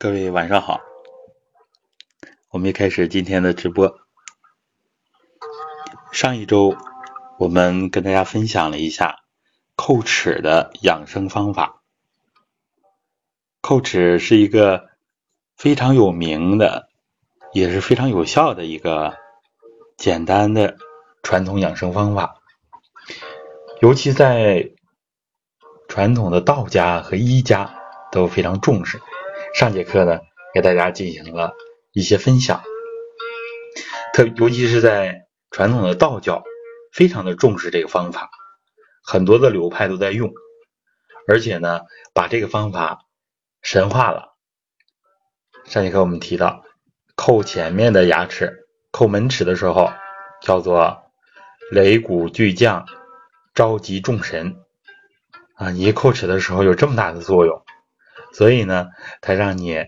各位晚上好，我们开始今天的直播。上一周我们跟大家分享了一下叩齿的养生方法。叩齿是一个非常有名的，也是非常有效的一个简单的传统养生方法，尤其在传统的道家和医家都非常重视。上节课呢，给大家进行了一些分享，特尤其是在传统的道教，非常的重视这个方法，很多的流派都在用，而且呢，把这个方法神化了。上节课我们提到，叩前面的牙齿，叩门齿的时候，叫做擂鼓巨将，召集众神。啊，你叩齿的时候有这么大的作用，所以呢，它让你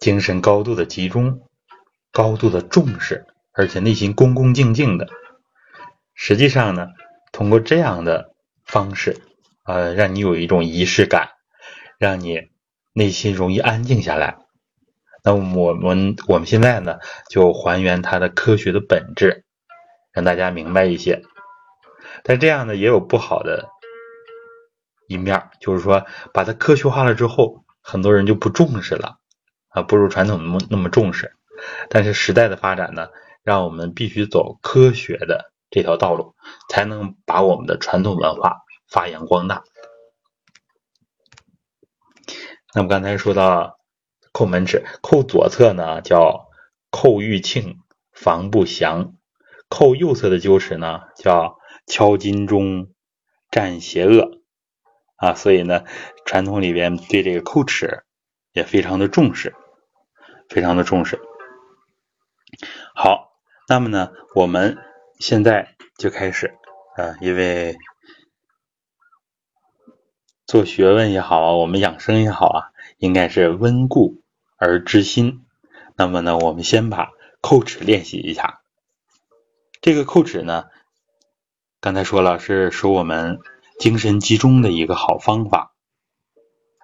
精神高度的集中，高度的重视，而且内心恭恭敬敬的。实际上呢，通过这样的方式，呃，让你有一种仪式感，让你内心容易安静下来。那我们我们现在呢，就还原它的科学的本质，让大家明白一些。但这样呢，也有不好的。一面就是说，把它科学化了之后，很多人就不重视了啊，不如传统那么那么重视。但是时代的发展呢，让我们必须走科学的这条道路，才能把我们的传统文化发扬光大。那么刚才说到叩门齿，叩左侧呢叫叩玉磬防不祥，叩右侧的臼齿呢叫敲金钟战邪恶。啊，所以呢，传统里边对这个叩齿也非常的重视，非常的重视。好，那么呢，我们现在就开始啊，因为做学问也好啊，我们养生也好啊，应该是温故而知新。那么呢，我们先把叩齿练习一下。这个叩齿呢，刚才说了是说我们。精神集中的一个好方法。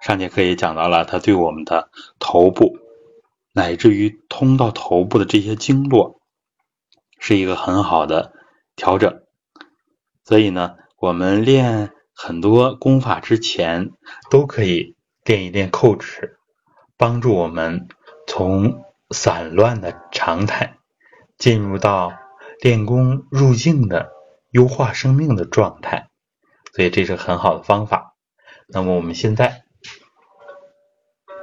上节课也讲到了，它对我们的头部，乃至于通到头部的这些经络，是一个很好的调整。所以呢，我们练很多功法之前，都可以练一练叩齿，帮助我们从散乱的常态，进入到练功入静的优化生命的状态。所以这是很好的方法。那么我们现在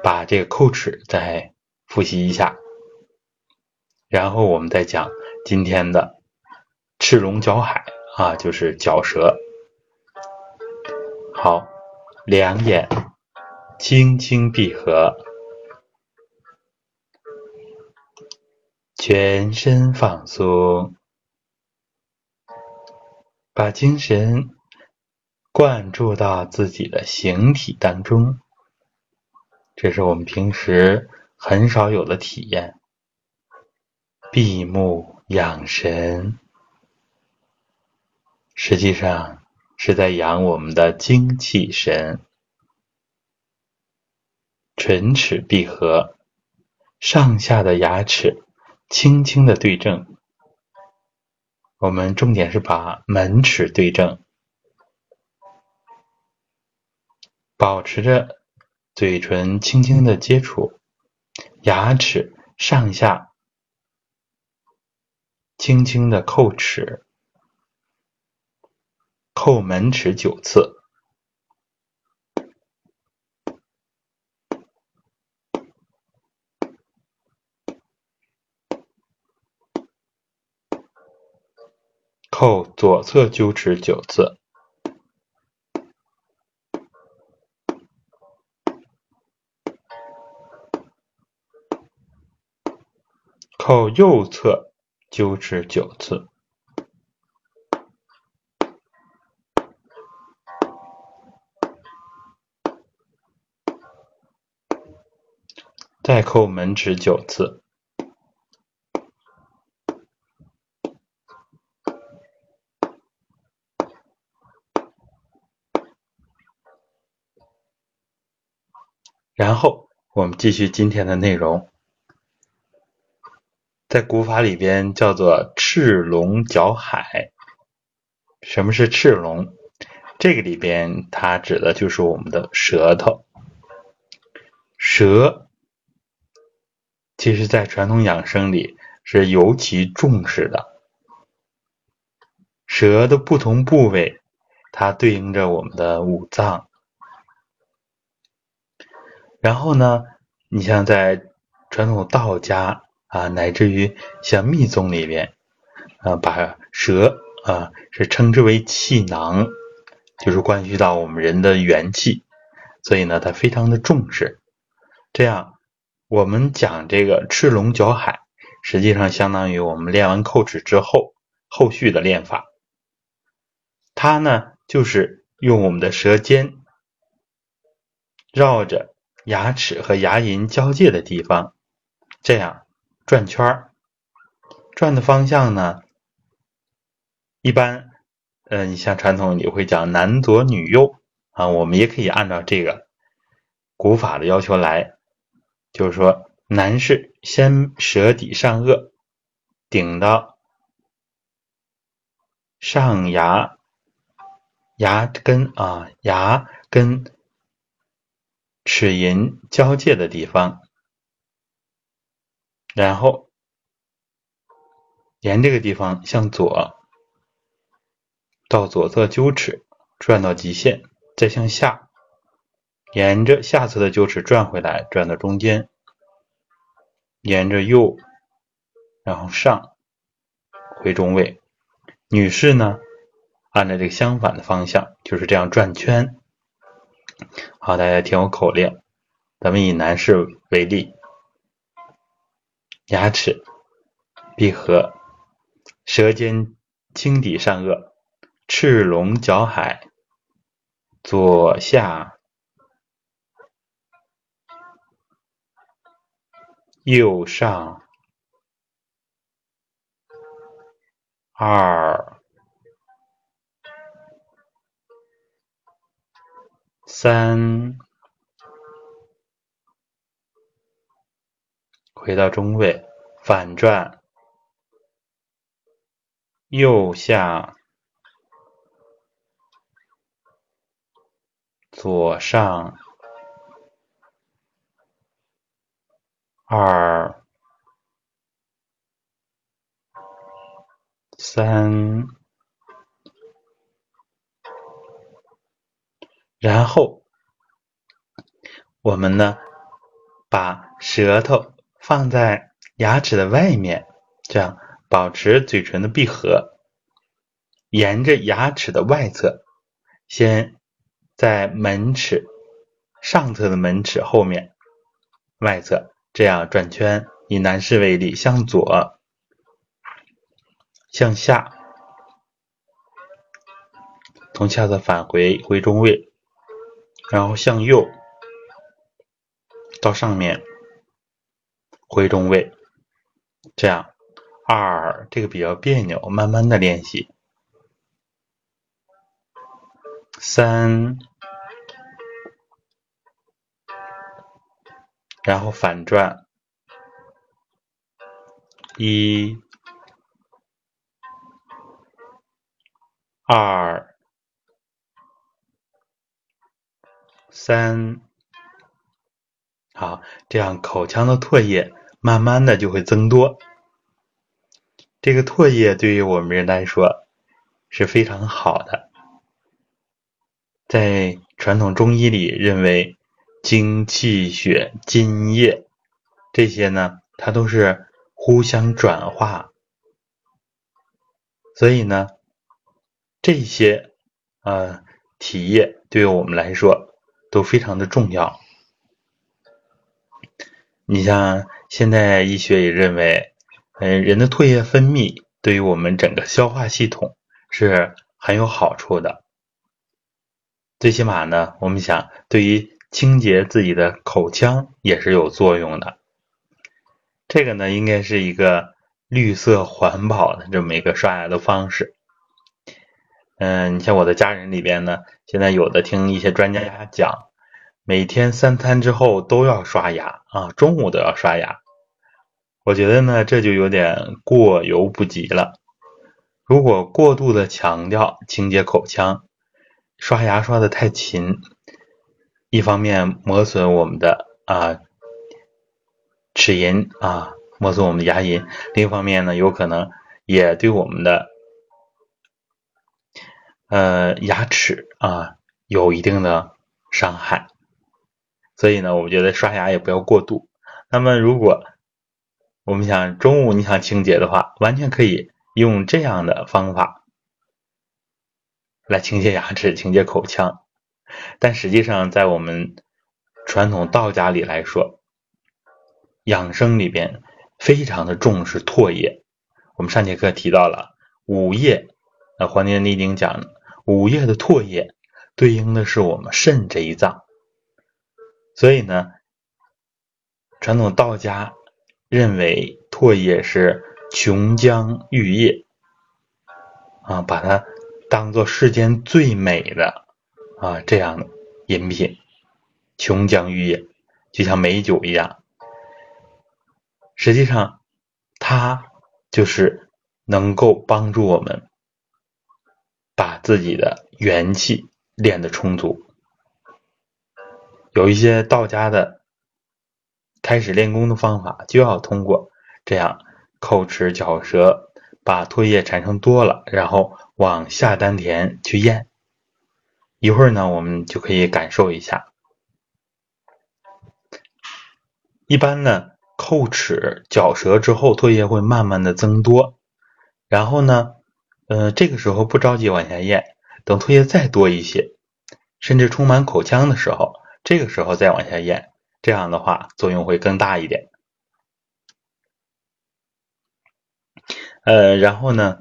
把这个叩齿再复习一下，然后我们再讲今天的赤龙角海啊，就是角蛇。好，两眼轻轻闭合，全身放松，把精神。灌注到自己的形体当中，这是我们平时很少有的体验。闭目养神，实际上是在养我们的精气神。唇齿闭合，上下的牙齿轻轻的对正。我们重点是把门齿对正。保持着嘴唇轻轻的接触，牙齿上下轻轻的叩齿，叩门齿九次，叩左侧臼齿九次。叩右侧臼齿九次，再扣门齿九次，然后我们继续今天的内容，在古法里边叫做赤龙角海。什么是赤龙？这个里边它指的就是我们的舌头。舌，其实在传统养生里是尤其重视的。舌的不同部位，它对应着我们的五脏。然后呢，你像在传统道家啊，乃至于像密宗里边啊，把舌啊是称之为气囊，就是关系到我们人的元气，所以呢，他非常的重视。这样，我们讲这个赤龙角海，实际上相当于我们练完叩齿之后后续的练法。它呢，就是用我们的舌尖绕着。牙齿和牙龈交界的地方，这样转圈儿，转的方向呢，一般，呃，你像传统你会讲男左女右啊，我们也可以按照这个古法的要求来，就是说，男士先舌底上颚顶到上牙牙根啊，牙根。齿龈交界的地方，然后沿这个地方向左到左侧臼齿转到极限，再向下沿着下侧的臼齿转回来，转到中间，沿着右然后上回中位。女士呢，按照这个相反的方向，就是这样转圈。好，大家听我口令。咱们以男士为例，牙齿闭合，舌尖轻抵上颚，赤龙角海，左下，右上，二。三，回到中位，反转，右下，左上，二，三。然后，我们呢，把舌头放在牙齿的外面，这样保持嘴唇的闭合，沿着牙齿的外侧，先在门齿上侧的门齿后面外侧这样转圈。以男士为例，向左、向下，从下侧返回回中位。然后向右到上面回中位，这样二这个比较别扭，慢慢的练习。三，然后反转，一，二。三，好，这样口腔的唾液慢慢的就会增多。这个唾液对于我们人来说是非常好的，在传统中医里认为，精气血津液这些呢，它都是互相转化，所以呢，这些呃体液对于我们来说。都非常的重要。你像现在医学也认为，嗯，人的唾液分泌对于我们整个消化系统是很有好处的。最起码呢，我们想对于清洁自己的口腔也是有作用的。这个呢，应该是一个绿色环保的这么一个刷牙的方式。嗯，你像我的家人里边呢，现在有的听一些专家讲，每天三餐之后都要刷牙啊，中午都要刷牙。我觉得呢，这就有点过犹不及了。如果过度的强调清洁口腔，刷牙刷的太勤，一方面磨损我们的啊齿龈啊，磨损我们的牙龈；另一方面呢，有可能也对我们的呃牙齿啊有一定的伤害。所以呢，我觉得刷牙也不要过度。那么，如果我们想中午你想清洁的话，完全可以用这样的方法来清洁牙齿、清洁口腔。但实际上，在我们传统道家里来说，养生里边非常的重视唾液。我们上节课提到了五液，那，《黄帝内经》讲五液的唾液对应的是我们肾这一脏。所以呢，传统道家认为唾液是琼浆玉液啊，把它当做世间最美的啊这样的饮品，琼浆玉液就像美酒一样。实际上，它就是能够帮助我们把自己的元气练得充足。有一些道家的开始练功的方法，就要通过这样叩齿嚼舌，把唾液产生多了，然后往下丹田去咽。一会儿呢，我们就可以感受一下。一般呢，叩齿嚼舌之后，唾液会慢慢的增多，然后呢，呃，这个时候不着急往下咽，等唾液再多一些，甚至充满口腔的时候。这个时候再往下咽，这样的话作用会更大一点。呃，然后呢，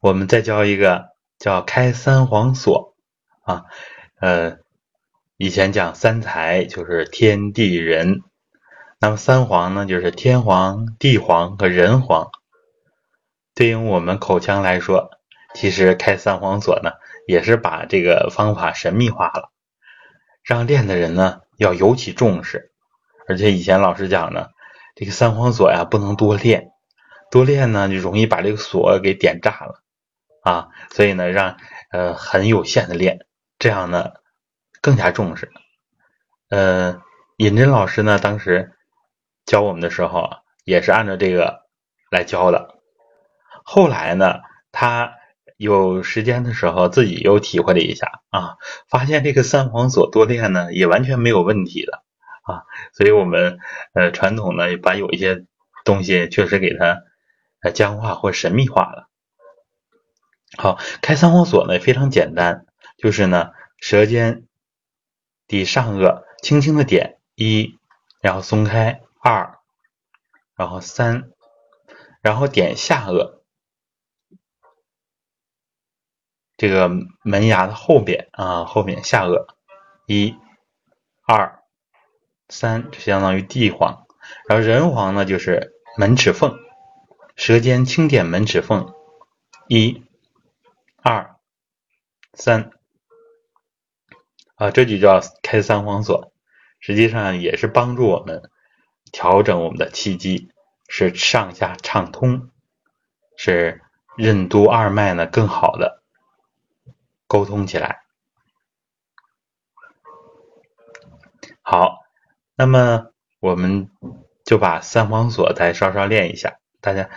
我们再教一个叫开三皇锁啊。呃，以前讲三才就是天地人，那么三皇呢就是天皇、地皇和人皇。对于我们口腔来说，其实开三皇锁呢也是把这个方法神秘化了。让练的人呢要尤其重视，而且以前老师讲呢，这个三皇锁呀不能多练，多练呢就容易把这个锁给点炸了啊，所以呢让呃很有限的练，这样呢更加重视。呃，尹真老师呢当时教我们的时候，也是按照这个来教的，后来呢他。有时间的时候，自己又体会了一下啊，发现这个三皇锁多练呢，也完全没有问题的啊。所以，我们呃传统呢，把有一些东西确实给它呃僵化或神秘化了。好，开三皇锁呢非常简单，就是呢舌尖抵上颚，轻轻的点一，然后松开二，然后三，然后点下颚。这个门牙的后边啊，后边下颚，一、二、三，就相当于地黄。然后人黄呢，就是门齿缝，舌尖轻点门齿缝，一、二、三，啊，这就叫开三黄锁。实际上也是帮助我们调整我们的气机，使上下畅通，使任督二脉呢更好的。沟通起来，好，那么我们就把三方锁再稍稍练一下。大家，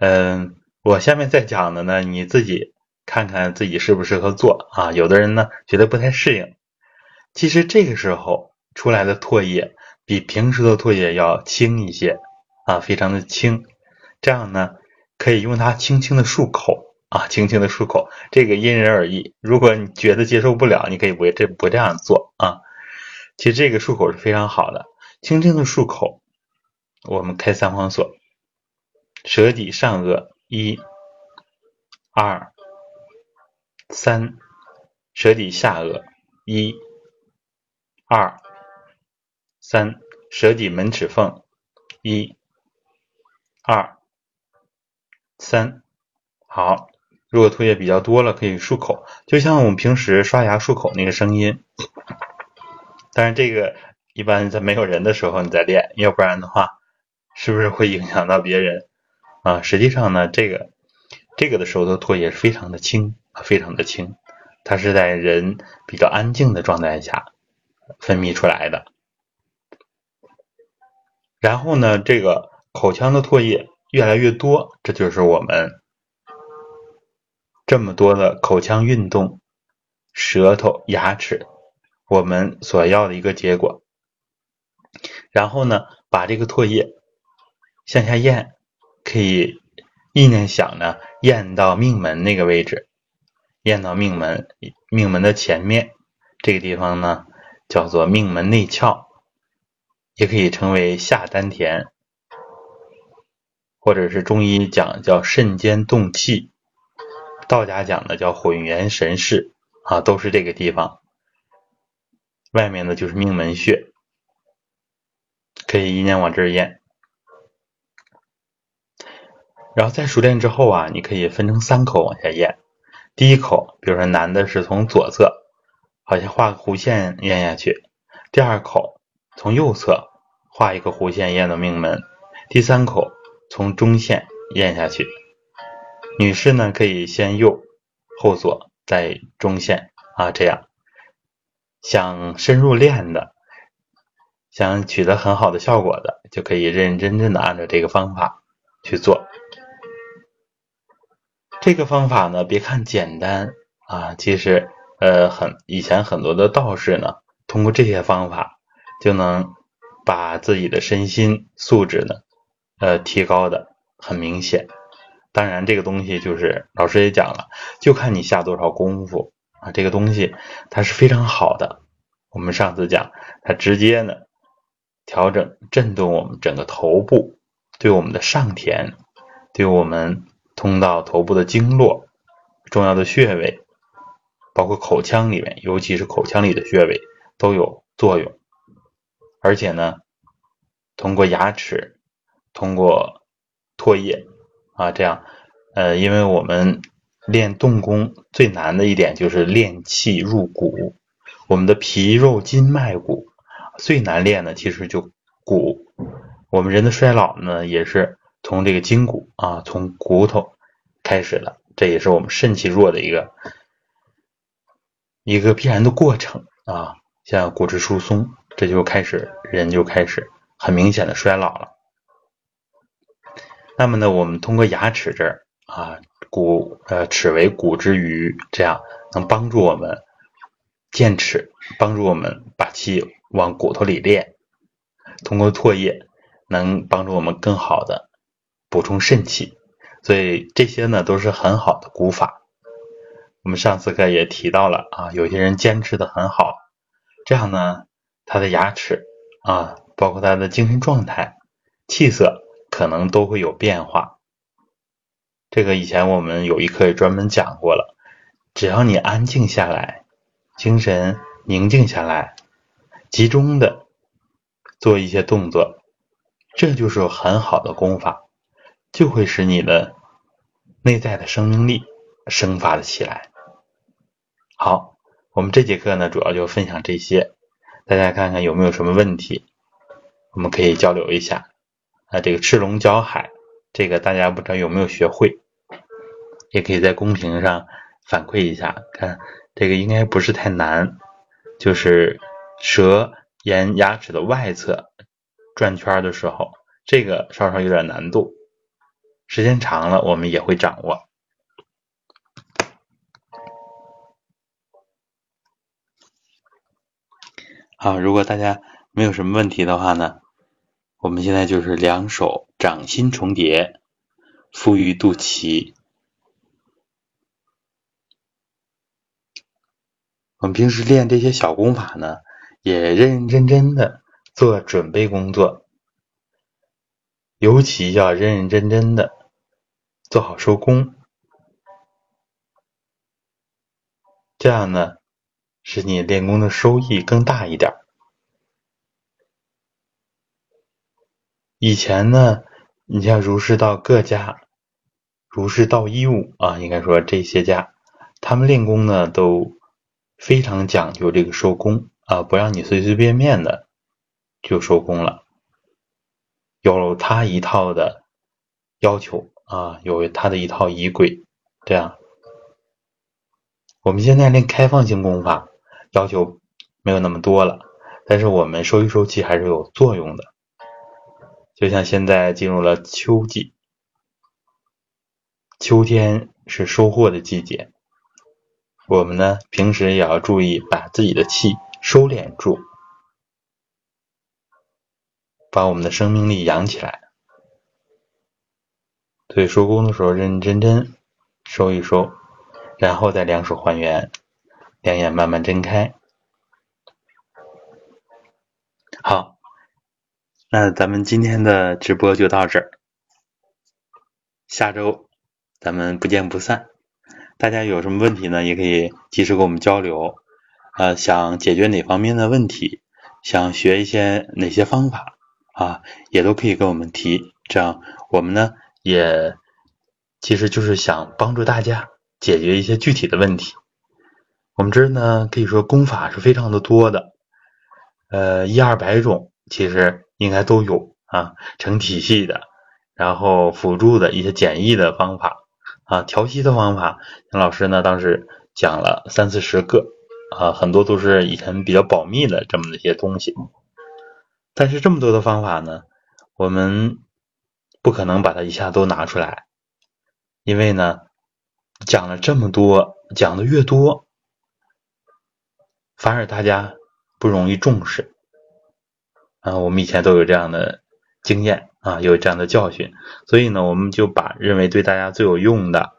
嗯，我下面再讲的呢，你自己看看自己适不适合做啊。有的人呢觉得不太适应，其实这个时候出来的唾液比平时的唾液要轻一些啊，非常的轻，这样呢可以用它轻轻的漱口。啊，轻轻的漱口，这个因人而异。如果你觉得接受不了，你可以不这不这样做啊。其实这个漱口是非常好的，轻轻的漱口。我们开三皇锁，舌底上颚一、二、三，舌底下颚一、二、三，舌底门齿缝一、二、三，好。如果唾液比较多了，可以漱口，就像我们平时刷牙漱口那个声音。但是这个一般在没有人的时候你再练，要不然的话，是不是会影响到别人啊？实际上呢，这个这个的时候的唾液非常的轻，非常的轻，它是在人比较安静的状态下分泌出来的。然后呢，这个口腔的唾液越来越多，这就是我们这么多的口腔运动、舌头、牙齿，我们所要的一个结果。然后呢，把这个唾液向下咽，可以意念想呢，咽到命门那个位置，咽到命门，命门的前面这个地方呢，叫做命门内窍。也可以称为下丹田，或者是中医讲叫肾间动气，道家讲的叫混元神室啊，都是这个地方。外面呢就是命门穴，可以一念往这儿咽。然后在熟练之后啊，你可以分成三口往下咽。第一口，比如说男的是从左侧，好像画个弧线咽下去。第二口。从右侧画一个弧线咽到命门，第三口从中线咽下去。女士呢可以先右后左再中线啊，这样想深入练的，想取得很好的效果的，就可以认认真真的按照这个方法去做。这个方法呢，别看简单啊，其实呃很以前很多的道士呢，通过这些方法。就能把自己的身心素质呢，呃，提高的很明显。当然，这个东西就是老师也讲了，就看你下多少功夫啊。这个东西它是非常好的。我们上次讲，它直接呢调整震动我们整个头部，对我们的上田，对我们通道头部的经络、重要的穴位，包括口腔里面，尤其是口腔里的穴位都有作用。而且呢，通过牙齿，通过唾液啊，这样，呃，因为我们练动功最难的一点就是练气入骨，我们的皮肉筋脉骨最难练的其实就骨。我们人的衰老呢，也是从这个筋骨啊，从骨头开始的，这也是我们肾气弱的一个一个必然的过程啊，像骨质疏松。这就开始，人就开始很明显的衰老了。那么呢，我们通过牙齿这儿啊，骨呃齿为骨之余，这样能帮助我们健齿，帮助我们把气往骨头里练。通过唾液能帮助我们更好的补充肾气，所以这些呢都是很好的古法。我们上次课也提到了啊，有些人坚持的很好，这样呢。他的牙齿啊，包括他的精神状态、气色，可能都会有变化。这个以前我们有一课也专门讲过了。只要你安静下来，精神宁静下来，集中的做一些动作，这就是很好的功法，就会使你的内在的生命力生发的起来。好，我们这节课呢，主要就分享这些。大家看看有没有什么问题，我们可以交流一下。啊，这个赤龙搅海，这个大家不知道有没有学会，也可以在公屏上反馈一下。看这个应该不是太难，就是舌沿牙齿的外侧转圈的时候，这个稍稍有点难度。时间长了，我们也会掌握。好，如果大家没有什么问题的话呢，我们现在就是两手掌心重叠，敷于肚脐。我们平时练这些小功法呢，也认认真真的做准备工作，尤其要认认真真的做好收工，这样呢。使你练功的收益更大一点儿。以前呢，你像儒释道各家，儒释道一武啊，应该说这些家，他们练功呢都非常讲究这个收功啊，不让你随随便便的就收工了，有他一套的要求啊，有他的一套仪轨，这样。我们现在练开放性功法要求没有那么多了，但是我们收一收气还是有作用的。就像现在进入了秋季，秋天是收获的季节。我们呢，平时也要注意把自己的气收敛住，把我们的生命力养起来。所以收工的时候认认真真收一收，然后再两手还原，两眼慢慢睁开。好，那咱们今天的直播就到这儿，下周咱们不见不散。大家有什么问题呢？也可以及时跟我们交流。呃，想解决哪方面的问题，想学一些哪些方法啊，也都可以跟我们提。这样我们呢，也其实就是想帮助大家解决一些具体的问题。我们这儿呢，可以说功法是非常的多的，呃，一二百种，其实应该都有啊，成体系的，然后辅助的一些简易的方法。啊，调息的方法，杨老师呢当时讲了三四十个，啊，很多都是以前比较保密的这么一些东西。但是这么多的方法呢，我们不可能把它一下都拿出来，因为呢，讲了这么多，讲的越多，反而大家不容易重视。啊，我们以前都有这样的经验。啊，有这样的教训，所以呢，我们就把认为对大家最有用的，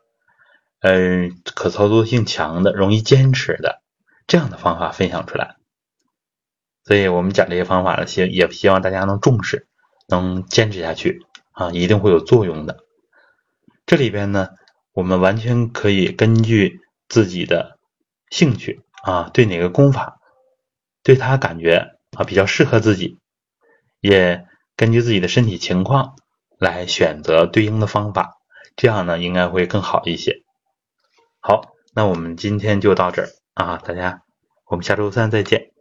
嗯，可操作性强的、容易坚持的这样的方法分享出来。所以我们讲这些方法呢，希也希望大家能重视，能坚持下去啊，一定会有作用的。这里边呢，我们完全可以根据自己的兴趣啊，对哪个功法，对他感觉啊比较适合自己，也。根据自己的身体情况来选择对应的方法，这样呢应该会更好一些。好，那我们今天就到这儿啊，大家，我们下周三再见。